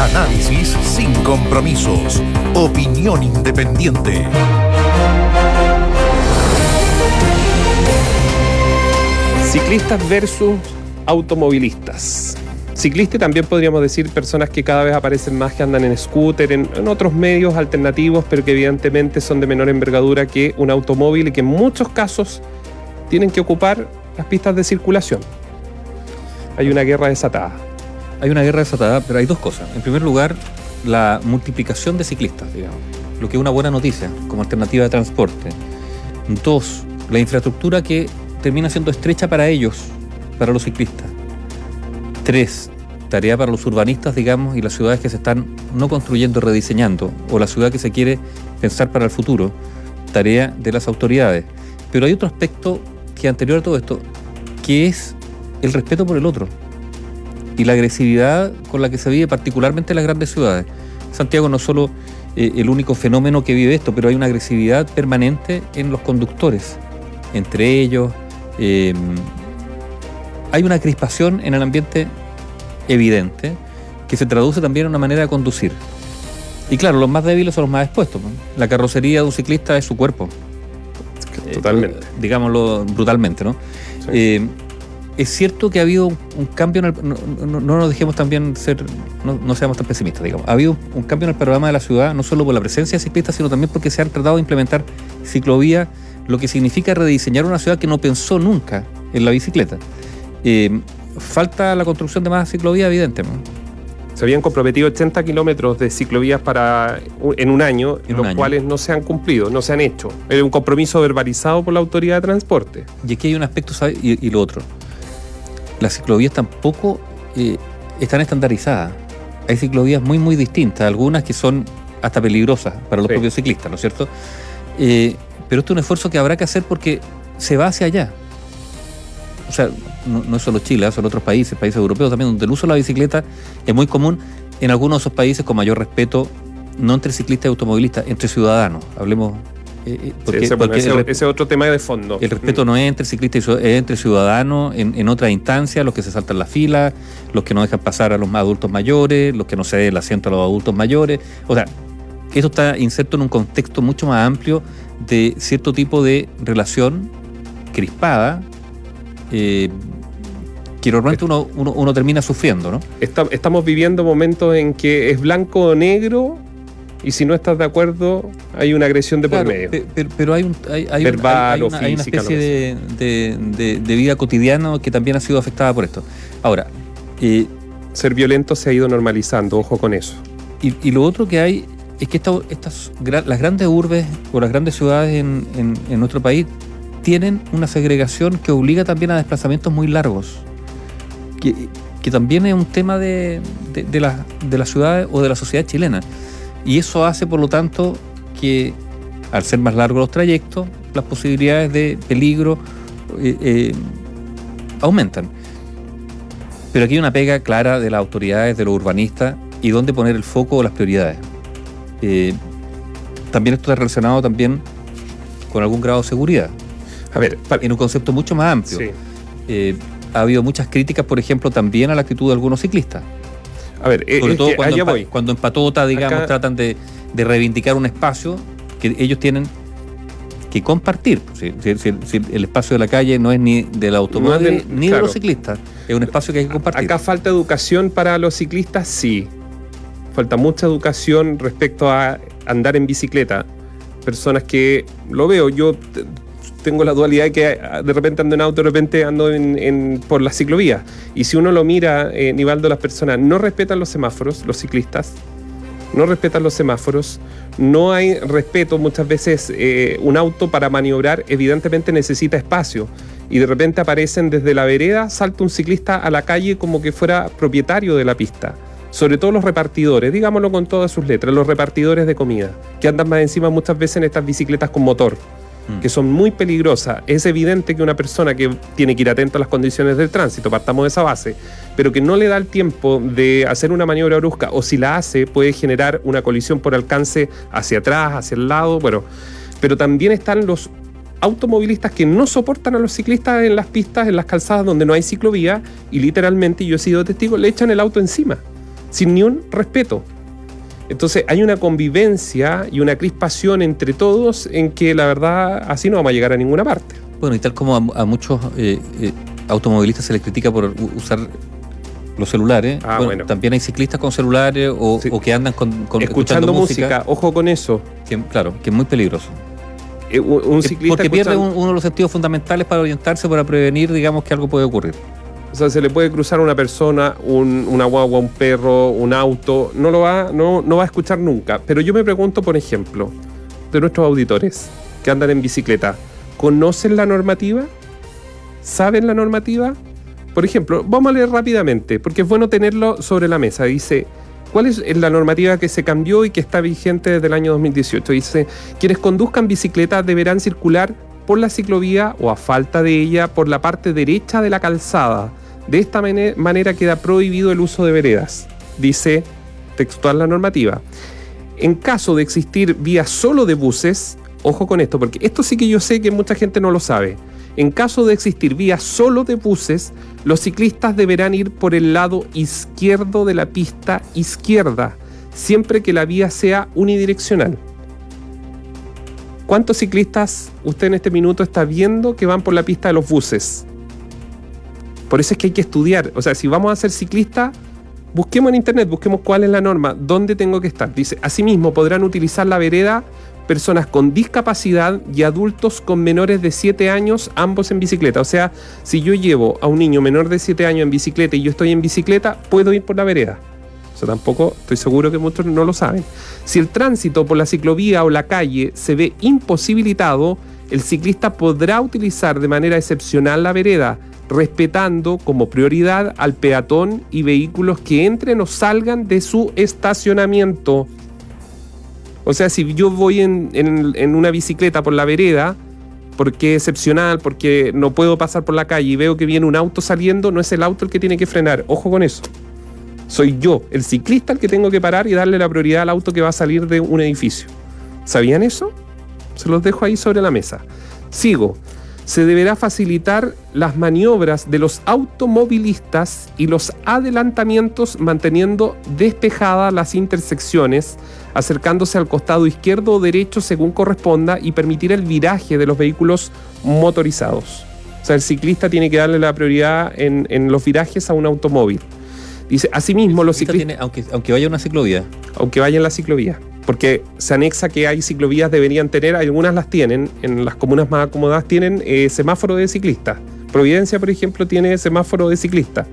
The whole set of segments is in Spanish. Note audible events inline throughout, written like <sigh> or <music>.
Análisis sin compromisos. Opinión independiente. Ciclistas versus automovilistas. Ciclistas también podríamos decir personas que cada vez aparecen más que andan en scooter, en, en, otros medios alternativos, pero que evidentemente son de menor envergadura que un automóvil y que en muchos casos tienen que ocupar las pistas de circulación. Hay una guerra desatada. Hay una guerra desatada, pero hay dos cosas. En primer lugar, la multiplicación de ciclistas, digamos, lo que es una buena noticia como alternativa de transporte. Dos, la infraestructura que termina siendo estrecha para ellos, para los ciclistas. Tres, tarea para los urbanistas, digamos, y las ciudades que se están no construyendo, rediseñando, o la ciudad que se quiere pensar para el futuro, tarea de las autoridades. Pero hay otro aspecto que anterior a todo esto, que es el respeto por el otro y la agresividad con la que se vive particularmente en las grandes ciudades. Santiago no es solo eh, el único fenómeno que vive esto, pero hay una agresividad permanente en los conductores, entre ellos. Eh, hay una crispación en el ambiente evidente que se traduce también en una manera de conducir. Y claro, los más débiles son los más expuestos. La carrocería de un ciclista es su cuerpo. Totalmente. Eh, digámoslo brutalmente, ¿no? Sí. Es cierto que ha habido un cambio en el, no, no, no, nos dejemos también ser, no, no, seamos tan pesimistas, digamos. Ha habido un cambio en el panorama de la ciudad, no solo por la presencia de ciclistas, sino también porque se han tratado de implementar ciclovías, lo que significa rediseñar una ciudad que no pensó nunca en la bicicleta. Eh, falta la construcción de más ciclovías, evidente. ¿no? Se habían comprometido 80 kilómetros de ciclovías para, en un año, en, los año. cuales no se han cumplido, no se han hecho. Es un compromiso verbalizado por la autoridad de transporte. Y aquí hay un aspecto, y lo otro las ciclovías tampoco eh, están estandarizadas. Hay ciclovías muy, muy distintas, algunas que son hasta peligrosas para los sí. propios ciclistas, ¿no es cierto? Eh, pero esto es un esfuerzo que habrá que hacer porque se va hacia allá. O sea, no, no es solo Chile, son otros países, países europeos también, donde el uso de la bicicleta es muy común en algunos de esos países con mayor respeto, no entre ciclistas y automovilistas, entre ciudadanos. Hablemos eh, porque, sí, ese, porque ese, el, ese, otro tema de fondo. El respeto mm. no es entre ciclistas, es entre ciudadanos en, en otra instancia, los que se saltan la fila, los que no dejan pasar a los adultos mayores, los que no ceden el asiento a los adultos mayores. O sea, eso está inserto en un contexto mucho más amplio de cierto tipo de relación crispada. Eh, que normalmente uno, uno, uno, termina sufriendo, ¿no? Está, estamos viviendo momentos en que es blanco o negro y si no estás de acuerdo, hay una agresión de claro, por medio. Pero, pero hay, un, hay, hay, Verbal hay, una, física, hay una especie de, de, de, de, vida cotidiana que también ha sido afectada por esto. Ahora, eh, ser violento se ha ido normalizando, ojo con eso. Y, y lo otro que hay es que esta, estas, las grandes urbes o las grandes ciudades en, en, en nuestro país tienen una segregación que obliga también a desplazamientos muy largos. Que, que también es un tema de, de, de, la, de las ciudades o de la sociedad chilena. Y eso hace, por lo tanto, que al ser más largos los trayectos, las posibilidades de peligro eh, eh, aumentan. Pero aquí hay una pega clara de las autoridades, de los urbanistas, y dónde poner el foco o las prioridades. Eh, también esto está relacionado también con algún grado de seguridad. A ver, en un concepto mucho más amplio. Sí. Ha habido muchas críticas, por ejemplo, también a la actitud de algunos ciclistas. A ver, sobre todo cuando, empa voy. cuando digamos, Acá... tratan de, de, reivindicar un espacio que ellos tienen que compartir. Si, si, si, el espacio de la calle no es ni del automóvil no ni claro. de los ciclistas, es un espacio que hay que compartir. Acá falta educación para los ciclistas, sí. Falta mucha educación respecto a andar en bicicleta. Personas que lo veo, yo tengo la dualidad de que ah, de repente ando en auto, de repente ando en, por la ciclovía. Y si uno lo mira, eh, Nivaldo, las personas no respetan los semáforos, los ciclistas, no respetan los semáforos, no hay respeto, muchas veces eh, un auto para maniobrar evidentemente necesita espacio. Y de repente aparecen desde la vereda, salta un ciclista a la calle como que fuera propietario de la pista sobre todo los repartidores, digámoslo con todas sus letras, los repartidores de comida, que andan más encima muchas veces en estas bicicletas con motor que son muy peligrosas. Es evidente que una persona que tiene que ir atento a las condiciones del tránsito, partamos de esa base, pero que no le da el tiempo de hacer una maniobra brusca o si la hace puede generar una colisión por alcance hacia atrás, hacia el lado, bueno, pero también están los automovilistas que no soportan a los ciclistas en las pistas, en las calzadas donde no hay ciclovía y literalmente, yo he sido testigo, le echan el auto encima. sin ni un respeto. Entonces hay una convivencia y una crispación entre todos en que la verdad así no vamos a llegar a ninguna parte. Bueno, y tal como a, muchos eh, eh, automovilistas se les critica por usar los celulares, Ah, bueno. también hay ciclistas con celulares o, Sí. o que andan con, con- escuchando música, ojo con eso. que- claro, que es muy peligroso. Eh, un, ciclista porque pierde un- uno de los sentidos fundamentales para orientarse, para prevenir, digamos, que algo puede ocurrir. O sea, se le puede cruzar una persona, un- una guagua, un perro, un auto, no lo va, no, no va a escuchar nunca. Pero yo me pregunto, por ejemplo, de nuestros auditores que andan en bicicleta, ¿conocen la normativa? ¿Saben la normativa? Por ejemplo, vamos a leer rápidamente, porque es bueno tenerlo sobre la mesa. Dice, ¿cuál es la normativa que se cambió y que está vigente desde el año 2018? Dice, quienes conduzcan bicicleta deberán circular por la ciclovía o a falta de ella por la parte derecha de la calzada. De esta mane- manera queda prohibido el uso de veredas, dice textual la normativa. En caso de existir vías solo de buses, ojo con esto, porque esto sí que yo sé que mucha gente no lo sabe. En caso de existir vías solo de buses, los ciclistas deberán ir por el lado izquierdo de la pista izquierda, siempre que la vía sea unidireccional. ¿Cuántos ciclistas usted en este minuto está viendo que van por la pista de los buses? Por eso es que hay que estudiar. O sea, si vamos a ser ciclistas, busquemos en internet, busquemos cuál es la norma, dónde tengo que estar. Dice, asimismo podrán utilizar la vereda personas con discapacidad y adultos con menores de 7 años, ambos en bicicleta. O sea, si yo llevo a un niño menor de 7 años en bicicleta y yo estoy en bicicleta, puedo ir por la vereda. O sea, tampoco estoy seguro que muchos no lo saben. Si el tránsito por la ciclovía o la calle se ve imposibilitado, el ciclista podrá utilizar de manera excepcional la vereda, respetando como prioridad al peatón y vehículos que entren o salgan de su estacionamiento. O sea, si yo voy en, en- una bicicleta por la vereda, porque es excepcional, porque no puedo pasar por la calle y veo que viene un auto saliendo, no es el auto el que tiene que frenar. Ojo con eso. Soy yo, el ciclista, el que tengo que parar y darle la prioridad al auto que va a salir de un edificio. ¿Sabían eso? Se los dejo ahí sobre la mesa. Sigo. Se deberá facilitar las maniobras de los automovilistas y los adelantamientos manteniendo despejadas las intersecciones, acercándose al costado izquierdo o derecho según corresponda y permitir el viraje de los vehículos motorizados. O sea, el ciclista tiene que darle la prioridad en, en los virajes a un automóvil. Dice, asimismo, los Ciclista ciclistas tiene- aunque, aunque vaya a una ciclovía, aunque vaya en la ciclovía. Porque se anexa que hay ciclovías, deberían tener, algunas las tienen, en las comunas más acomodadas tienen eh, semáforo de ciclista. Providencia, por ejemplo, tiene semáforo de ciclista.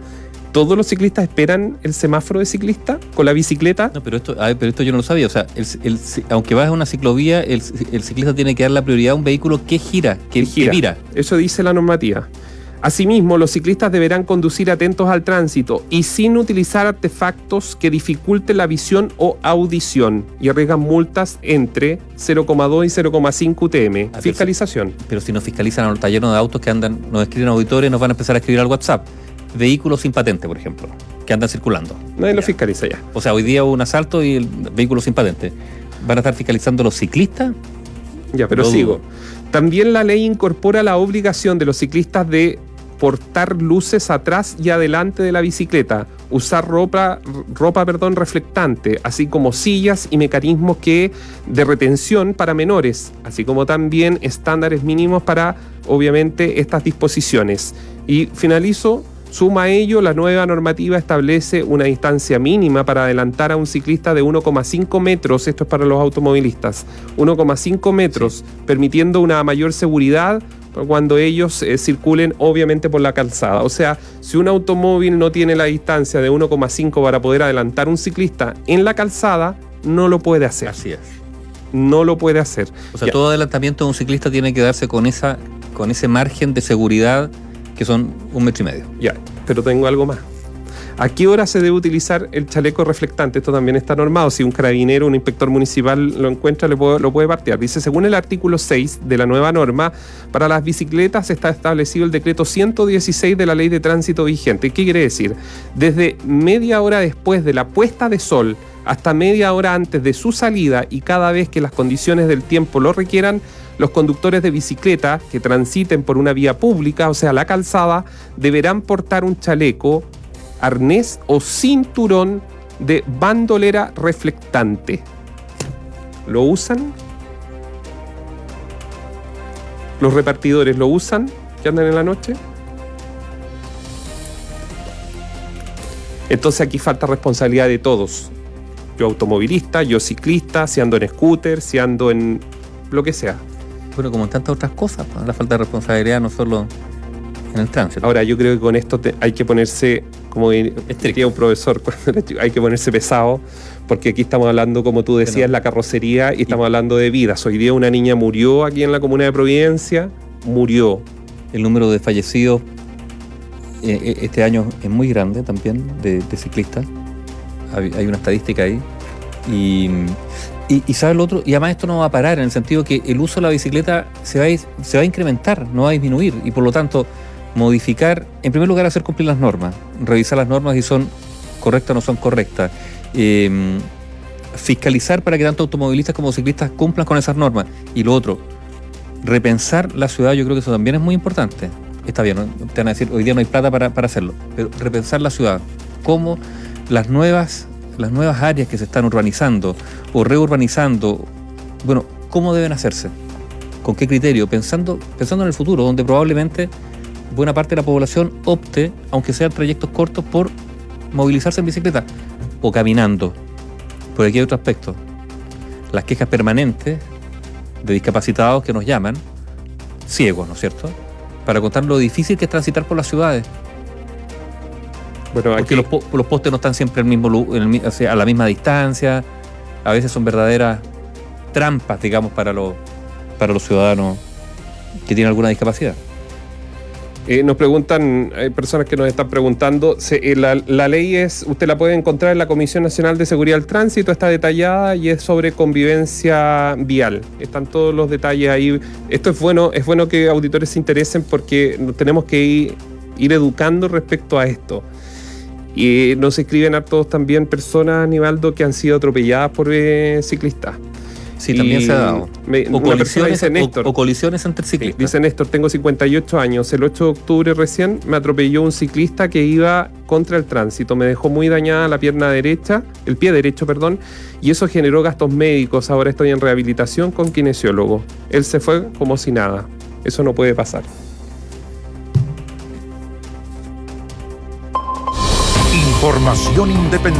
¿Todos los ciclistas esperan el semáforo de ciclista con la bicicleta? No, pero esto, ver, pero esto yo no lo sabía. O sea, el- el- aunque vas a una ciclovía, el, el ciclista tiene que dar la prioridad a un vehículo que gira, que, Que gira. que. Eso dice la normativa. Asimismo, los ciclistas deberán conducir atentos al tránsito y sin utilizar artefactos que dificulten la visión o audición y arriesgan multas entre 0,2 y 0,5 UTM. Ah, Fiscalización. Pero si nos fiscalizan a está lleno de autos que andan, nos escriben auditores, nos van a empezar a escribir al WhatsApp. Vehículos sin patente, por ejemplo, que andan circulando. Nadie lo fiscaliza ya. O sea, hoy día hubo un asalto y el vehículo sin patente. ¿Van a estar fiscalizando los ciclistas? Ya, pero sigo. También la ley incorpora la obligación de los ciclistas de portar luces atrás y adelante de la bicicleta, usar ropa, ropa perdón, reflectante, así como sillas y mecanismos que, de retención para menores, así como también estándares mínimos para, obviamente, estas disposiciones. Y finalizo. Suma a ello, la nueva normativa establece una distancia mínima para adelantar a un ciclista de 1,5 metros, esto es para los automovilistas, 1,5 metros, permitiendo una mayor seguridad cuando ellos eh, circulen obviamente por la calzada. O sea, si un automóvil no tiene la distancia de 1,5 para poder adelantar a un ciclista en la calzada, no lo puede hacer. Así es. No lo puede hacer. O sea, Ya. todo adelantamiento de un ciclista tiene que darse con esa, con ese margen de seguridad que son un metro y medio. Ya, pero tengo algo más. ¿A qué hora se debe utilizar el chaleco reflectante? Esto también está normado. Si un carabinero, un inspector municipal lo encuentra, le puede- lo puede partear. Dice, según el artículo 6 de la nueva norma, para las bicicletas está establecido el decreto 116 de la ley de tránsito vigente. ¿Qué quiere decir? Desde media hora después de la puesta de sol hasta media hora antes de su salida y cada vez que las condiciones del tiempo lo requieran, los conductores de bicicleta que transiten por una vía pública, o sea, la calzada, deberán portar un chaleco, arnés o cinturón de bandolera reflectante. ¿Lo usan? ¿Los repartidores lo usan que andan en la noche? Entonces aquí falta responsabilidad de todos. Yo automovilista, yo ciclista, si ando en scooter, si ando en lo que sea. Bueno, como en tantas otras cosas, la falta de responsabilidad no solo en el tránsito. Ahora, yo creo que con esto te- hay que ponerse, como diría un profesor, <laughs> hay que ponerse pesado, porque aquí estamos hablando, como tú decías, Bueno. la carrocería y estamos hablando de vidas. Hoy día una niña murió aquí en la comuna de Providencia, murió. El número de fallecidos eh, eh, este año es muy grande también de, de ciclistas. Hay, hay una estadística ahí. Y, y, y ¿sabes lo otro? Y además esto no va a parar en el sentido que el uso de la bicicleta se va, a, se va a incrementar, no va a disminuir. Y por lo tanto, modificar, en primer lugar, hacer cumplir las normas, revisar las normas si son correctas o no son correctas. Eh, fiscalizar para que tanto automovilistas como ciclistas cumplan con esas normas. Y lo otro, repensar la ciudad, yo creo que eso también es muy importante. Está bien, ¿no? te van a decir, hoy día no hay plata para, para hacerlo, pero repensar la ciudad, cómo las nuevas, las nuevas áreas que se están urbanizando o reurbanizando, bueno, cómo deben hacerse, con qué criterio, pensando, pensando en el futuro, donde probablemente buena parte de la población opte, aunque sean trayectos cortos, por movilizarse en bicicleta o caminando. Porque aquí hay otro aspecto. Las quejas permanentes de discapacitados que nos llaman, ciegos, ¿no es cierto? Para contar lo difícil que es transitar por las ciudades. Bueno, Porque aquí los, po- los postes no están siempre mismo, lu- en el mi- o sea, a la misma distancia. A veces son verdaderas trampas, digamos, para los, para los ciudadanos que tienen alguna discapacidad. eh, nos preguntan, hay personas que nos están preguntando, se- eh, la, la ley es, usted la puede encontrar en la Comisión Nacional de Seguridad del Tránsito, está detallada y es sobre convivencia vial. Están todos los detalles ahí. Esto es bueno, es bueno que auditores se interesen porque tenemos que ir, ir educando respecto a esto. Y nos escriben a todos también personas, Aníbaldo, que han sido atropelladas por eh, ciclistas. Sí, también se ha dado. me- O colisiones, dice, o- Néstor, o colisiones entre ciclistas. Dice Néstor, tengo 58 años. El 8 de octubre recién me atropelló un ciclista que iba contra el tránsito. Me dejó muy dañada la pierna derecha, el pie derecho, perdón, y eso generó gastos médicos. Ahora estoy en rehabilitación con kinesiólogo. Él se fue como si nada. Eso no puede pasar. Información independiente.